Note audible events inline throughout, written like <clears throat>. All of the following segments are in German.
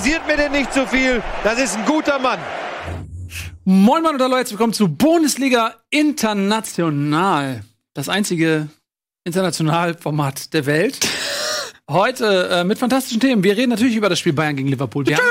kritisiert mir denn nicht zu so viel. Das ist ein guter Mann. Moin Moin und hallo, herzlich willkommen zu Bundesliga International. Das einzige Internationalformat der Welt. <laughs> Heute äh, mit fantastischen Themen. Wir reden natürlich über das Spiel Bayern gegen Liverpool. Wir haben,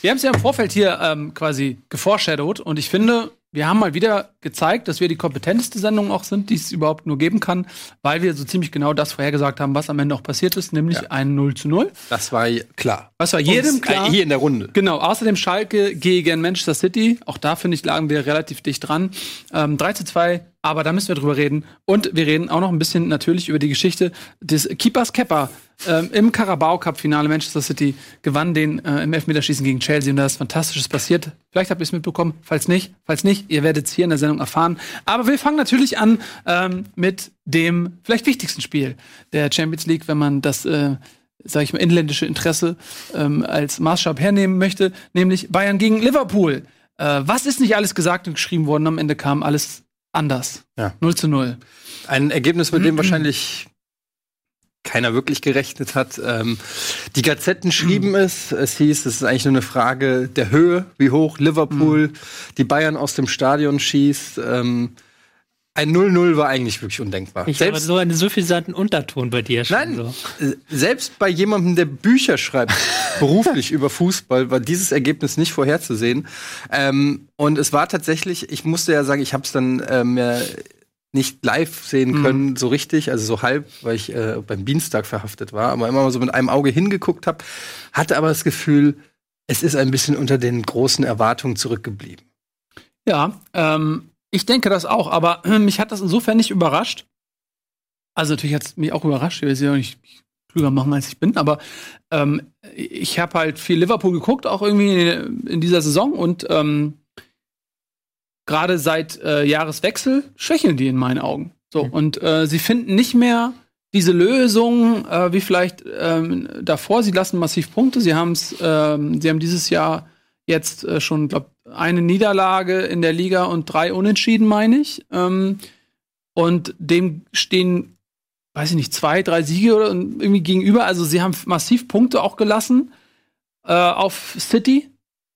wir haben es ja im Vorfeld hier ähm, quasi geforeshadowed und ich finde, wir haben mal wieder gezeigt, dass wir die kompetenteste Sendung auch sind, die es überhaupt nur geben kann, weil wir so ziemlich genau das vorhergesagt haben, was am Ende auch passiert ist, nämlich ja. ein 0 zu 0. Das war klar. Was war jedem Uns, klar. Äh, hier in der Runde. Genau, außerdem Schalke gegen Manchester City. Auch da, finde ich, lagen wir relativ dicht dran. Ähm, 3 zu 2 aber da müssen wir drüber reden. Und wir reden auch noch ein bisschen natürlich über die Geschichte des Keepers Kepper. Ähm, Im Carabao Cup Finale Manchester City gewann den äh, im Elfmeterschießen gegen Chelsea und da ist Fantastisches passiert. Vielleicht habt ihr es mitbekommen, falls nicht, falls nicht, ihr werdet es hier in der Sendung erfahren. Aber wir fangen natürlich an ähm, mit dem vielleicht wichtigsten Spiel der Champions League, wenn man das äh, sage ich mal, inländische Interesse ähm, als Maßstab hernehmen möchte, nämlich Bayern gegen Liverpool. Äh, was ist nicht alles gesagt und geschrieben worden? Am Ende kam alles anders. Ja. 0 zu 0. Ein Ergebnis, mit dem <clears throat> wahrscheinlich keiner wirklich gerechnet hat. Ähm, die Gazetten schrieben es. Es hieß, es ist eigentlich nur eine Frage der Höhe, wie hoch Liverpool mhm. die Bayern aus dem Stadion schießt. Ähm, ein 0-0 war eigentlich wirklich undenkbar. Ich selbst, habe so einen suffisanten Unterton bei dir. Schon nein, so. Äh, selbst bei jemandem, der Bücher schreibt, <laughs> beruflich über Fußball, war dieses Ergebnis nicht vorherzusehen. Ähm, und es war tatsächlich, ich musste ja sagen, ich habe es dann ähm, nicht live sehen mhm. können, mhm. so richtig, also so halb, weil ich äh, beim Dienstag verhaftet war, aber immer mal so mit einem Auge hingeguckt habe, hatte aber das Gefühl, es ist ein bisschen unter den großen Erwartungen zurückgeblieben. Ja, ähm, ich denke das auch, aber <clears throat> mich hat das insofern nicht überrascht. Also natürlich hat es mich auch überrascht, ich will sie auch nicht klüger machen, als ich bin, aber ähm, ich habe halt viel Liverpool geguckt, auch irgendwie in, in dieser Saison und ähm, gerade seit äh, Jahreswechsel schwächeln die in meinen Augen. So, mhm. und äh, sie finden nicht mehr diese Lösung äh, wie vielleicht ähm, davor. Sie lassen massiv Punkte. Sie haben es, ähm, sie haben dieses Jahr jetzt äh, schon, glaube eine Niederlage in der Liga und drei Unentschieden, meine ich. Ähm, und dem stehen, weiß ich nicht, zwei, drei Siege oder irgendwie gegenüber. Also sie haben massiv Punkte auch gelassen äh, auf City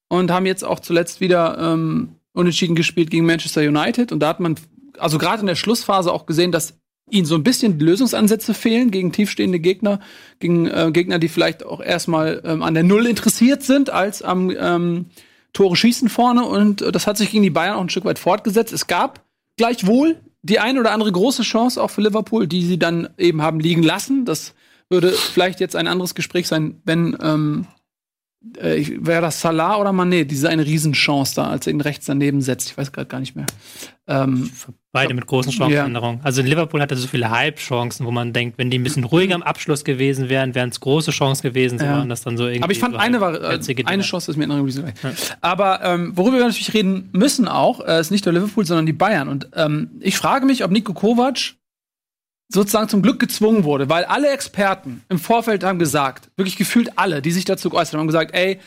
und haben jetzt auch zuletzt wieder ähm, unentschieden gespielt gegen Manchester United. Und da hat man, also gerade in der Schlussphase auch gesehen, dass ihnen so ein bisschen Lösungsansätze fehlen gegen tiefstehende Gegner, gegen äh, Gegner, die vielleicht auch erstmal ähm, an der Null interessiert sind, als am ähm, Tore schießen vorne und äh, das hat sich gegen die Bayern auch ein Stück weit fortgesetzt. Es gab gleichwohl die ein oder andere große Chance auch für Liverpool, die sie dann eben haben liegen lassen. Das würde vielleicht jetzt ein anderes Gespräch sein, wenn ähm, äh, wäre das Salah oder Mané, diese eine Riesenchance da, als er ihn rechts daneben setzt. Ich weiß gerade gar nicht mehr. Ähm, Beide mit großen Chancenänderungen. Ja. Also Liverpool hatte so viele Halbchancen, wo man denkt, wenn die ein bisschen ruhiger am Abschluss gewesen wären, wären es große Chancen gewesen. So ja. waren das dann so irgendwie. Aber ich fand, eine, war, äh, eine Chance ist mir in Erinnerung. Ja. Aber ähm, worüber wir natürlich reden müssen auch, äh, ist nicht nur Liverpool, sondern die Bayern. Und ähm, ich frage mich, ob Nico Kovac sozusagen zum Glück gezwungen wurde, weil alle Experten im Vorfeld haben gesagt, wirklich gefühlt alle, die sich dazu geäußert haben, haben gesagt, ey,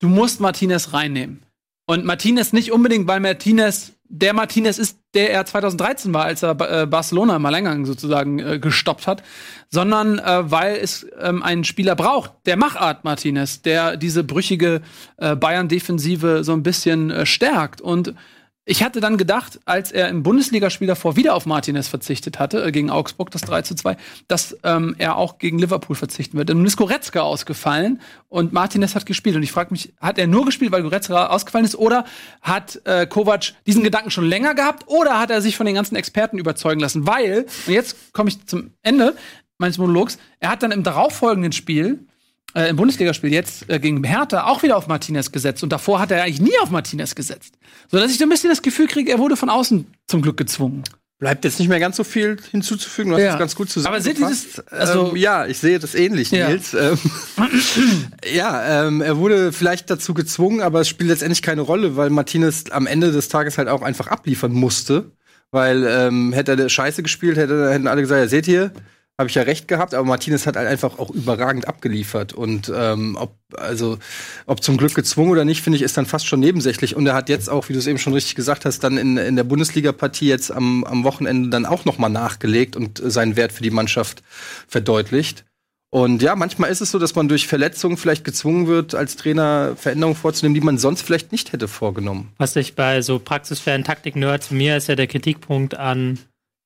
du musst Martinez reinnehmen. Und Martinez nicht unbedingt, weil Martinez der Martinez ist, der er 2013 war, als er äh, Barcelona im Alleingang sozusagen äh, gestoppt hat, sondern äh, weil es ähm, einen Spieler braucht, der Machart Martinez, der diese brüchige äh, Bayern-Defensive so ein bisschen äh, stärkt. Und ich hatte dann gedacht, als er im Bundesligaspiel davor wieder auf Martinez verzichtet hatte, äh, gegen Augsburg, das 3 zu 2, dass ähm, er auch gegen Liverpool verzichten wird. Nun ist Goretzka ausgefallen und Martinez hat gespielt. Und ich frage mich, hat er nur gespielt, weil Goretzka ausgefallen ist? Oder hat äh, Kovac diesen Gedanken schon länger gehabt? Oder hat er sich von den ganzen Experten überzeugen lassen? Weil, und jetzt komme ich zum Ende meines Monologs, er hat dann im darauffolgenden Spiel äh, im Bundesligaspiel jetzt äh, gegen Hertha auch wieder auf Martinez gesetzt und davor hat er eigentlich nie auf Martinez gesetzt. So dass ich so ein bisschen das Gefühl kriege, er wurde von außen zum Glück gezwungen. Bleibt jetzt nicht mehr ganz so viel hinzuzufügen, du hast ja. ganz gut zusammen. Aber seht ihr das? Also, ähm, ja, ich sehe das ähnlich, ja. Nils. Ähm, <laughs> ja, ähm, er wurde vielleicht dazu gezwungen, aber es spielt letztendlich keine Rolle, weil Martinez am Ende des Tages halt auch einfach abliefern musste. Weil ähm, hätte er Scheiße gespielt, hätte, hätten alle gesagt, ja, seht ihr, habe ich ja recht gehabt, aber Martinez hat halt einfach auch überragend abgeliefert. Und ähm, ob, also, ob zum Glück gezwungen oder nicht, finde ich, ist dann fast schon nebensächlich. Und er hat jetzt auch, wie du es eben schon richtig gesagt hast, dann in, in der Bundesliga-Partie jetzt am, am Wochenende dann auch noch mal nachgelegt und seinen Wert für die Mannschaft verdeutlicht. Und ja, manchmal ist es so, dass man durch Verletzungen vielleicht gezwungen wird, als Trainer Veränderungen vorzunehmen, die man sonst vielleicht nicht hätte vorgenommen. Was ich bei so praxisfernen Taktik-Nerds, mir ist ja der Kritikpunkt an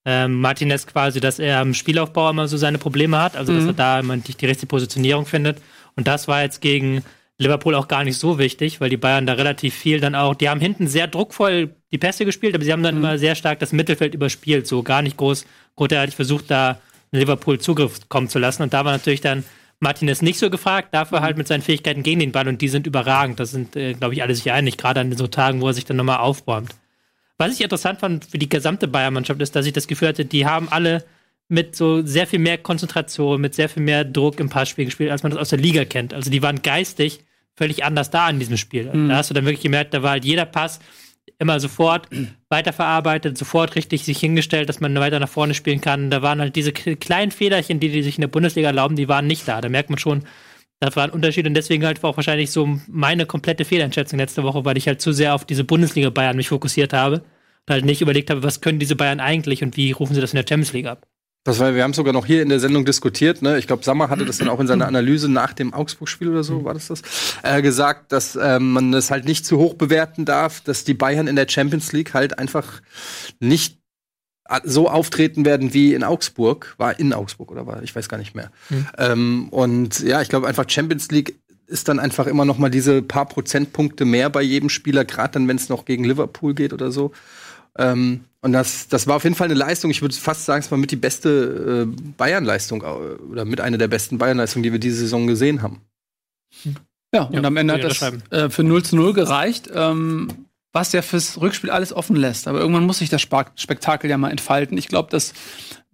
ähm, Martinez quasi, dass er am Spielaufbau immer so seine Probleme hat, also dass mhm. er da immer nicht die richtige Positionierung findet. Und das war jetzt gegen Liverpool auch gar nicht so wichtig, weil die Bayern da relativ viel dann auch, die haben hinten sehr druckvoll die Pässe gespielt, aber sie haben dann mhm. immer sehr stark das Mittelfeld überspielt, so gar nicht groß, großartig versucht, da Liverpool Zugriff kommen zu lassen. Und da war natürlich dann Martinez nicht so gefragt, dafür halt mit seinen Fähigkeiten gegen den Ball und die sind überragend. Das sind, äh, glaube ich, alle sich einig, gerade an so Tagen, wo er sich dann nochmal aufbäumt. Was ich interessant fand für die gesamte Bayern-Mannschaft ist, dass ich das Gefühl hatte, die haben alle mit so sehr viel mehr Konzentration, mit sehr viel mehr Druck im Passspiel gespielt, als man das aus der Liga kennt. Also die waren geistig völlig anders da in diesem Spiel. Mhm. Da hast du dann wirklich gemerkt, da war halt jeder Pass immer sofort weiterverarbeitet, sofort richtig sich hingestellt, dass man weiter nach vorne spielen kann. Da waren halt diese kleinen Fehlerchen, die die sich in der Bundesliga erlauben, die waren nicht da. Da merkt man schon, das war ein Unterschied und deswegen halt war auch wahrscheinlich so meine komplette Fehleinschätzung letzte Woche, weil ich halt zu sehr auf diese Bundesliga Bayern mich fokussiert habe halt nicht überlegt habe, was können diese Bayern eigentlich und wie rufen sie das in der Champions League ab. Das war, wir haben sogar noch hier in der Sendung diskutiert. Ne? Ich glaube, Sammer hatte das dann auch in seiner Analyse nach dem Augsburg-Spiel oder so, war das das, äh, gesagt, dass ähm, man das halt nicht zu hoch bewerten darf, dass die Bayern in der Champions League halt einfach nicht so auftreten werden wie in Augsburg. War in Augsburg oder war, ich weiß gar nicht mehr. Mhm. Ähm, und ja, ich glaube einfach Champions League ist dann einfach immer noch mal diese paar Prozentpunkte mehr bei jedem Spieler, gerade dann, wenn es noch gegen Liverpool geht oder so. Ähm, und das, das war auf jeden Fall eine Leistung. Ich würde fast sagen, es war mit die beste äh, Bayern-Leistung oder mit einer der besten Bayern-Leistungen, die wir diese Saison gesehen haben. Ja, und ja, am Ende hat das äh, für 0 zu 0 gereicht, ähm, was ja fürs Rückspiel alles offen lässt. Aber irgendwann muss sich das Spektakel ja mal entfalten. Ich glaube, dass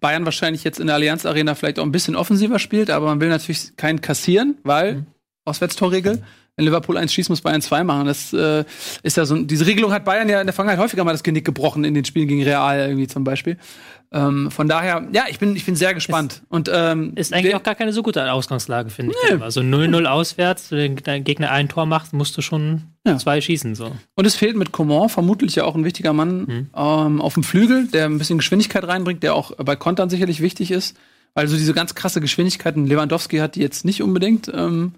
Bayern wahrscheinlich jetzt in der Allianz Arena vielleicht auch ein bisschen offensiver spielt, aber man will natürlich keinen kassieren, weil mhm. Auswärtstorregel wenn Liverpool eins schießt, muss Bayern zwei machen. Das äh, ist ja so. Diese Regelung hat Bayern ja in der Vergangenheit häufiger mal das Genick gebrochen in den Spielen gegen Real irgendwie zum Beispiel. Ähm, von daher, ja, ich bin, ich bin sehr gespannt. Ist, und ähm, ist eigentlich auch gar keine so gute Ausgangslage, finde ich. Nee. Also 0-0 auswärts, wenn dein Gegner ein Tor macht, musst du schon ja. zwei schießen. So. Und es fehlt mit Coman vermutlich ja auch ein wichtiger Mann mhm. ähm, auf dem Flügel, der ein bisschen Geschwindigkeit reinbringt, der auch bei Kontern sicherlich wichtig ist. Weil so diese ganz krasse Geschwindigkeiten, Lewandowski hat die jetzt nicht unbedingt. Ähm,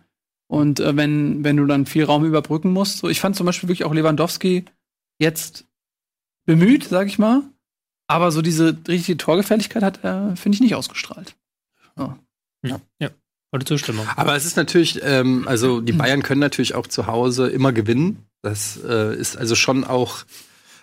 und äh, wenn, wenn du dann viel Raum überbrücken musst, so ich fand zum Beispiel wirklich auch Lewandowski jetzt bemüht, sag ich mal. Aber so diese richtige Torgefälligkeit hat er, finde ich, nicht ausgestrahlt. Ja. ja. ja. Oder Zustimmung. Aber es ist natürlich, ähm, also die Bayern können natürlich auch zu Hause immer gewinnen. Das äh, ist also schon auch,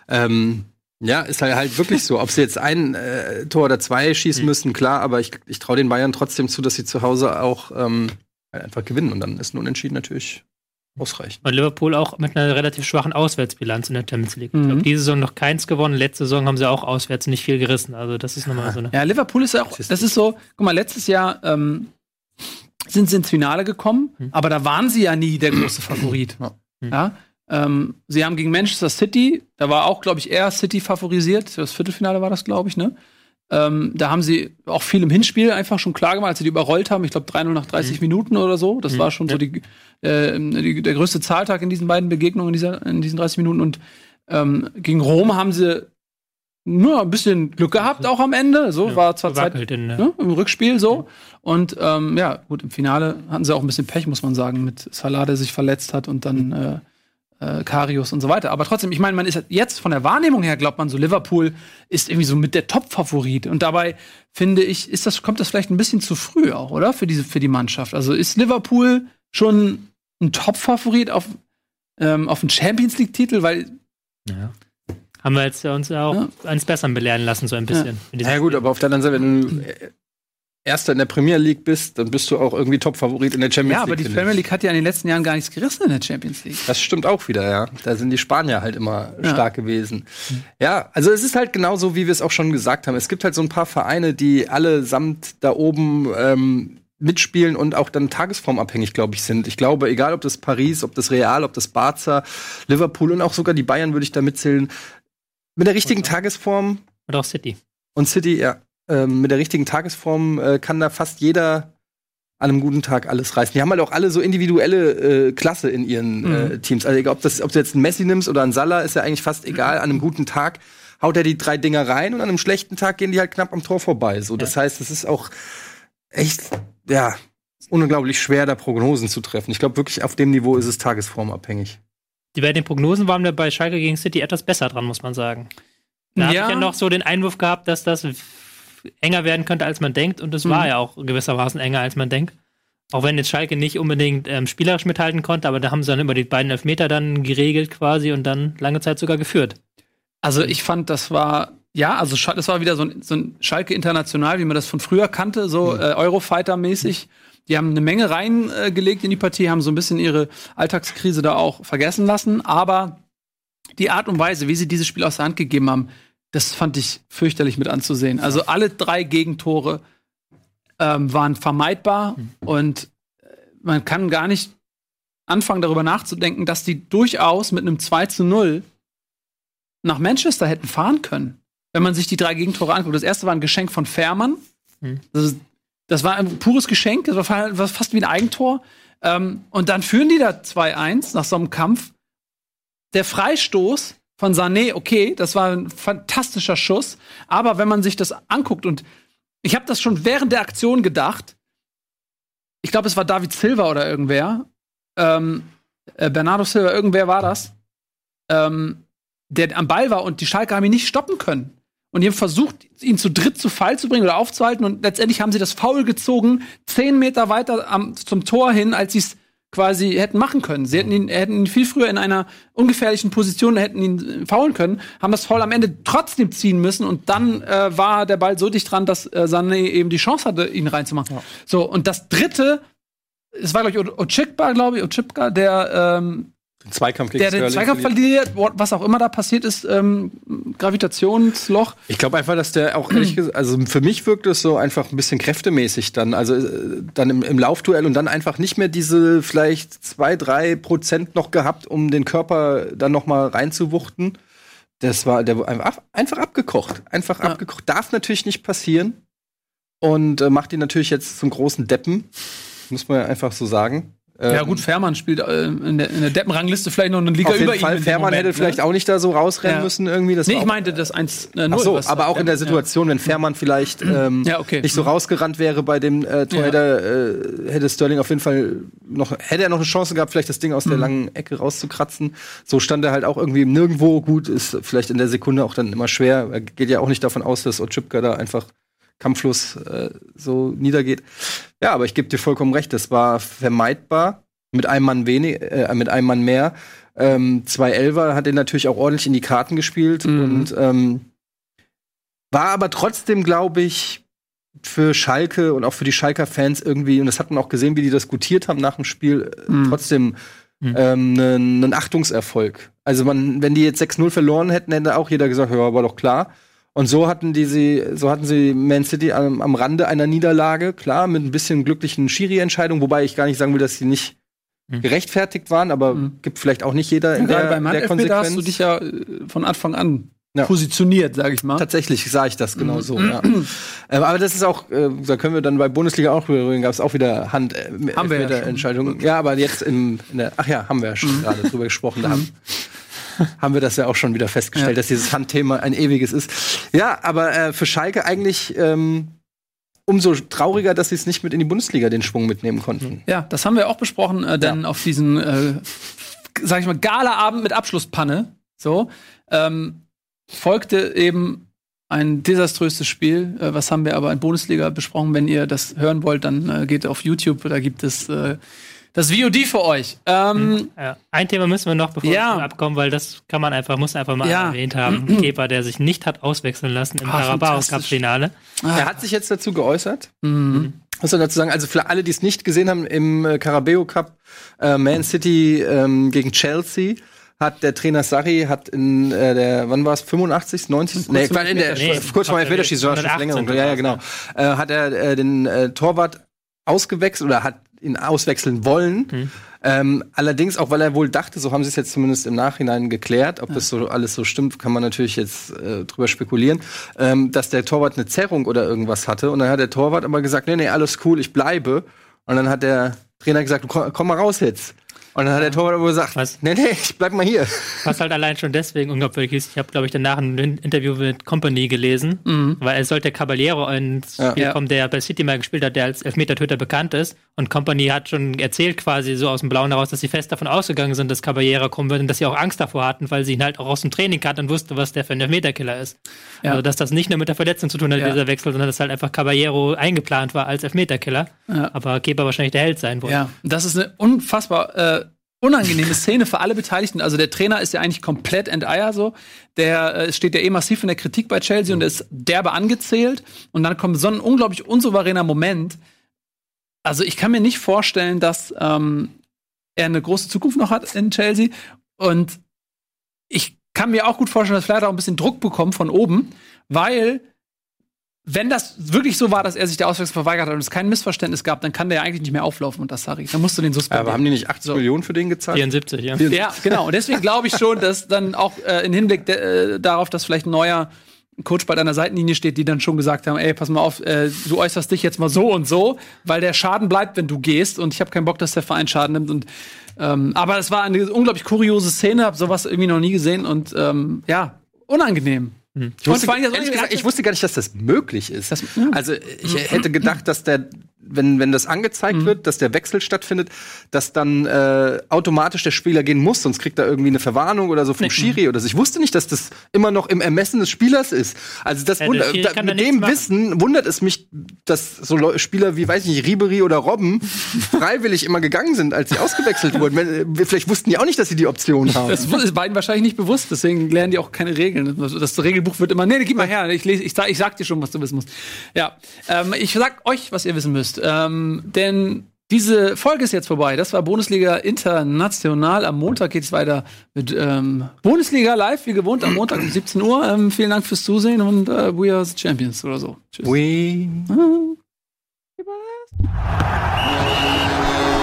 ähm, ja, ist halt, halt wirklich so. Ob sie jetzt ein äh, Tor oder zwei schießen mhm. müssen, klar, aber ich, ich traue den Bayern trotzdem zu, dass sie zu Hause auch ähm, Halt einfach gewinnen und dann ist ein Unentschieden natürlich ausreichend. Und Liverpool auch mit einer relativ schwachen Auswärtsbilanz in der Champions League. Mhm. Ich glaube, diese Saison noch keins gewonnen. Letzte Saison haben sie auch auswärts nicht viel gerissen. Also das ist nochmal so eine. Ja, Liverpool ist ja auch, das ist so, guck mal, letztes Jahr ähm, sind sie ins Finale gekommen, mhm. aber da waren sie ja nie der große Favorit. ja. Mhm. ja? Ähm, sie haben gegen Manchester City, da war auch, glaube ich, eher City favorisiert. Das Viertelfinale war das, glaube ich, ne? Ähm, da haben sie auch viel im Hinspiel einfach schon klar gemacht, als sie die überrollt haben. Ich glaube 3-0 nach 30 mhm. Minuten oder so. Das mhm. war schon so die, äh, die, der größte Zahltag in diesen beiden Begegnungen in, dieser, in diesen 30 Minuten. Und ähm, gegen Rom haben sie nur ein bisschen Glück gehabt auch am Ende. So ja, war zwar Zeit in, ne, im Rückspiel so. Und ähm, ja, gut, im Finale hatten sie auch ein bisschen Pech, muss man sagen, mit Salah, der sich verletzt hat und dann äh, äh, Karius und so weiter. Aber trotzdem, ich meine, man ist jetzt von der Wahrnehmung her, glaubt man so, Liverpool ist irgendwie so mit der Top-Favorit. Und dabei finde ich, ist das, kommt das vielleicht ein bisschen zu früh auch, oder? Für diese, für die Mannschaft. Also ist Liverpool schon ein Top-Favorit auf, ähm, auf einen Champions League-Titel, weil. Ja. Haben wir jetzt uns auch ja. eines Besseren belehren lassen, so ein bisschen. Ja, ja gut, aber auf der anderen Seite, wenn du Erster in der Premier League bist, dann bist du auch irgendwie Top-Favorit in der Champions League. Ja, aber die Premier League hat ja in den letzten Jahren gar nichts gerissen in der Champions League. Das stimmt auch wieder, ja. Da sind die Spanier halt immer ja. stark gewesen. Ja, also es ist halt genauso, wie wir es auch schon gesagt haben. Es gibt halt so ein paar Vereine, die allesamt da oben ähm, mitspielen und auch dann tagesformabhängig, glaube ich, sind. Ich glaube, egal ob das Paris, ob das Real, ob das Barca, Liverpool und auch sogar die Bayern würde ich da mitzählen. Mit der richtigen Tagesform. Und auch City. Und City, ja ähm, mit der richtigen Tagesform äh, kann da fast jeder an einem guten Tag alles reißen. Die haben halt auch alle so individuelle äh, Klasse in ihren mhm. äh, Teams. Also egal, ob, das, ob du jetzt einen Messi nimmst oder einen Salah, ist ja eigentlich fast egal. An einem guten Tag haut er die drei Dinger rein und an einem schlechten Tag gehen die halt knapp am Tor vorbei. So, das heißt, es ist auch echt, ja, unglaublich schwer, da Prognosen zu treffen. Ich glaube wirklich, auf dem Niveau ist es tagesformabhängig. Die bei den Prognosen waren wir bei Schalke gegen City etwas besser dran, muss man sagen. Da ja. habe ich ja noch so den Einwurf gehabt, dass das enger werden könnte, als man denkt. Und es mhm. war ja auch gewissermaßen enger, als man denkt. Auch wenn jetzt Schalke nicht unbedingt ähm, spielerisch mithalten konnte, aber da haben sie dann über die beiden Elfmeter dann geregelt quasi und dann lange Zeit sogar geführt. Also ich fand, das war ja, also das war wieder so ein, so ein Schalke international, wie man das von früher kannte, so mhm. äh, Eurofighter-mäßig. Die haben eine Menge reingelegt äh, in die Partie, haben so ein bisschen ihre Alltagskrise da auch vergessen lassen. Aber die Art und Weise, wie sie dieses Spiel aus der Hand gegeben haben, das fand ich fürchterlich mit anzusehen. Also alle drei Gegentore ähm, waren vermeidbar mhm. und äh, man kann gar nicht anfangen, darüber nachzudenken, dass die durchaus mit einem 2 zu 0 nach Manchester hätten fahren können. Wenn man sich die drei Gegentore anguckt. Das erste war ein Geschenk von Fährmann. Mhm. Das, das, war ein pures Geschenk. Das war fast wie ein Eigentor. Ähm, und dann führen die da 2-1 nach so einem Kampf. Der Freistoß von Sané, okay, das war ein fantastischer Schuss. Aber wenn man sich das anguckt und ich habe das schon während der Aktion gedacht. Ich glaube, es war David Silva oder irgendwer. Ähm, äh, Bernardo Silva, irgendwer war das. Ähm, der am Ball war und die Schalke haben ihn nicht stoppen können. Und die haben versucht, ihn zu dritt zu Fall zu bringen oder aufzuhalten. Und letztendlich haben sie das Foul gezogen, zehn Meter weiter am, zum Tor hin, als sie es quasi hätten machen können. Sie hätten ihn, hätten ihn viel früher in einer ungefährlichen Position, hätten ihn faulen können, haben das Foul am Ende trotzdem ziehen müssen und dann äh, war der Ball so dicht dran, dass äh, Sané eben die Chance hatte, ihn reinzumachen. Ja. So, und das dritte, es war, glaube ich, Ochikba, glaube ich, Ochipka, der ähm, Zweikampf gegen der den Zweikampf verliert, was auch immer da passiert ist, ähm, Gravitationsloch. Ich glaube einfach, dass der auch ehrlich gesagt, also für mich wirkt es so einfach ein bisschen kräftemäßig dann, also äh, dann im, im Laufduell und dann einfach nicht mehr diese vielleicht zwei, drei Prozent noch gehabt, um den Körper dann noch mal reinzuwuchten. Das war der einfach, einfach abgekocht, einfach ja. abgekocht. Darf natürlich nicht passieren und äh, macht ihn natürlich jetzt zum großen Deppen, muss man ja einfach so sagen. Ja gut, Fährmann spielt äh, in der, in der Deppenrangliste vielleicht noch eine Liga auf jeden über Fall. ihm. Fährmann hätte ne? vielleicht auch nicht da so rausrennen ja. müssen irgendwie. Das nee, ich meinte das 1 0 Ach so, aber auch in der Situation, wenn Fährmann vielleicht ähm, ja, okay. nicht so mhm. rausgerannt wäre bei dem äh, Tor, hätte, äh, hätte Sterling auf jeden Fall noch, hätte er noch eine Chance gehabt, vielleicht das Ding aus der mhm. langen Ecke rauszukratzen. So stand er halt auch irgendwie nirgendwo. Gut, ist vielleicht in der Sekunde auch dann immer schwer. Er geht ja auch nicht davon aus, dass Otschipka da einfach kampflos äh, so niedergeht. Ja, aber ich gebe dir vollkommen recht, das war vermeidbar mit einem Mann wenig, äh, mit einem Mann mehr. Ähm, zwei Elfer hat er natürlich auch ordentlich in die Karten gespielt mhm. und ähm, war aber trotzdem, glaube ich, für Schalke und auch für die Schalker Fans irgendwie, und das hat man auch gesehen, wie die das gutiert haben nach dem Spiel, äh, mhm. trotzdem mhm. ähm, ein Achungserfolg. Also man, wenn die jetzt 6-0 verloren hätten, hätte auch jeder gesagt, ja, war doch klar. Und so hatten die sie, so hatten sie Man City am, am Rande einer Niederlage, klar, mit ein bisschen glücklichen Schiri-Entscheidungen, wobei ich gar nicht sagen will, dass sie nicht mhm. gerechtfertigt waren, aber mhm. gibt vielleicht auch nicht jeder in ja, der, bei der Konsequenz. hast du dich ja äh, von Anfang an ja. positioniert, sage ich mal. Tatsächlich sah ich das genau mhm. so. Ja. Ähm, aber das ist auch, äh, da können wir dann bei Bundesliga auch drüber reden, gab es auch wieder Hand äh, haben wir ja Entscheidung. Ja, aber jetzt in, in der, ach ja, haben wir ja schon mhm. gerade drüber gesprochen. Da haben, <laughs> haben wir das ja auch schon wieder festgestellt, dass dieses Handthema ein ewiges ist. Ja, aber äh, für Schalke eigentlich ähm, umso trauriger, dass sie es nicht mit in die Bundesliga den Schwung mitnehmen konnten. Ja, das haben wir auch besprochen, äh, denn ja. auf diesen, äh, sag ich mal, Galaabend mit Abschlusspanne, so, ähm, folgte eben ein desaströses Spiel. Äh, was haben wir aber in Bundesliga besprochen? Wenn ihr das hören wollt, dann äh, geht auf YouTube, da gibt es äh, das VOD für euch. Ähm, hm, ja. Ein Thema müssen wir noch, bevor ja. wir abkommen, weil das kann man einfach, muss einfach mal ja. erwähnt haben. <clears throat> Kepa, der sich nicht hat auswechseln lassen im Carabao Cup Finale. Ah. Er hat sich jetzt dazu geäußert. Mhm. Was soll dazu sagen? Also für alle, die es nicht gesehen haben, im äh, Carabao Cup äh, Man City ähm, gegen Chelsea hat der Trainer Sarri hat in äh, der wann war es 85 90 nee, in der nee, kurz vor schon länger ja ja genau äh, hat er äh, den äh, Torwart ausgewechselt oder hat ihn auswechseln wollen. Mhm. Ähm, allerdings, auch weil er wohl dachte, so haben sie es jetzt zumindest im Nachhinein geklärt, ob ja. das so alles so stimmt, kann man natürlich jetzt äh, drüber spekulieren, ähm, dass der Torwart eine Zerrung oder irgendwas hatte. Und dann hat der Torwart aber gesagt, nee, nee, alles cool, ich bleibe. Und dann hat der Trainer gesagt, komm, komm mal raus jetzt. Und dann hat der Torwart aber gesagt, Was? nee, nee, ich bleib mal hier. Was halt allein schon deswegen unglaubwürdig ist. Ich habe, glaube ich, danach ein In- Interview mit Company gelesen, weil es sollte Caballero ins Spiel Ja. kommen, der bei City mal gespielt hat, der als Elfmetertöter bekannt ist. Und Company hat schon erzählt quasi so aus dem Blauen heraus, dass sie fest davon ausgegangen sind, dass Caballero kommen wird und dass sie auch Angst davor hatten, weil sie ihn halt auch aus dem Training kannten und wusste, was der für ein Elfmeterkiller ist. Ja. Also, dass das nicht nur mit der Verletzung zu tun hat, Ja. dieser Wechsel, sondern dass halt einfach Caballero eingeplant war als Elfmeterkiller. Ja. Aber Kepa wahrscheinlich der Held sein wollte. Ja, das ist eine unfassbar äh, unangenehme Szene für alle Beteiligten. Also der Trainer ist ja eigentlich komplett enteier so. Der äh, steht ja eh massiv in der Kritik bei Chelsea und ist derbe angezählt. Und dann kommt so ein unglaublich unsouveräner Moment. Also ich kann mir nicht vorstellen, dass ähm, er eine große Zukunft noch hat in Chelsea. Und ich kann mir auch gut vorstellen, dass vielleicht auch ein bisschen Druck bekommt von oben, weil wenn das wirklich so war, dass er sich der Auswechslung verweigert hat und es kein Missverständnis gab, dann kann der ja eigentlich nicht mehr auflaufen und das sage ich. Dann musst du den suspendieren. Aber haben die nicht 80 So. Millionen für den gezahlt? 74, ja. Ja, genau. Und deswegen glaube ich schon, dass dann auch äh, im Hinblick de, äh, darauf, dass vielleicht ein neuer Coach bei deiner Seitenlinie steht, die dann schon gesagt haben, ey, pass mal auf, äh, du äußerst dich jetzt mal so und so, weil der Schaden bleibt, wenn du gehst und ich habe keinen Bock, dass der Verein Schaden nimmt und ähm, aber es war eine unglaublich kuriose Szene, habe sowas irgendwie noch nie gesehen und ähm, ja, unangenehm. Ich wusste, allem, gesagt, ich wusste gar nicht, dass das möglich ist. Das- ja. Also ich hätte gedacht, dass der, wenn, wenn das angezeigt wird, dass der Wechsel stattfindet, dass dann äh, automatisch der Spieler gehen muss, sonst kriegt er irgendwie eine Verwarnung oder so vom Schiri oder so. Ich wusste nicht, dass das immer noch im Ermessen des Spielers ist. Also das Ja, der wunder, Schiri da, mit dem machen. Wissen wundert es mich, dass so Leu- Spieler wie, weiß ich nicht, Ribery oder Robben <laughs> freiwillig immer gegangen sind, als sie ausgewechselt wurden. Wenn, äh, vielleicht wussten die auch nicht, dass sie die Option haben. Das ist beiden wahrscheinlich nicht bewusst, deswegen lernen die auch keine Regeln. Das Regelbuch wird immer, nee, gib mal her, ich, lese, ich, sag, ich sag dir schon, was du wissen musst. Ja, ähm, ich sag euch, was ihr wissen müsst. Ähm, denn diese Folge ist jetzt vorbei. Das war Bundesliga International. Am Montag geht's weiter mit ähm, Bundesliga live, wie gewohnt, am Montag um 17 Uhr. Ähm, vielen Dank fürs Zusehen und äh, we are the champions oder so. Tschüss. We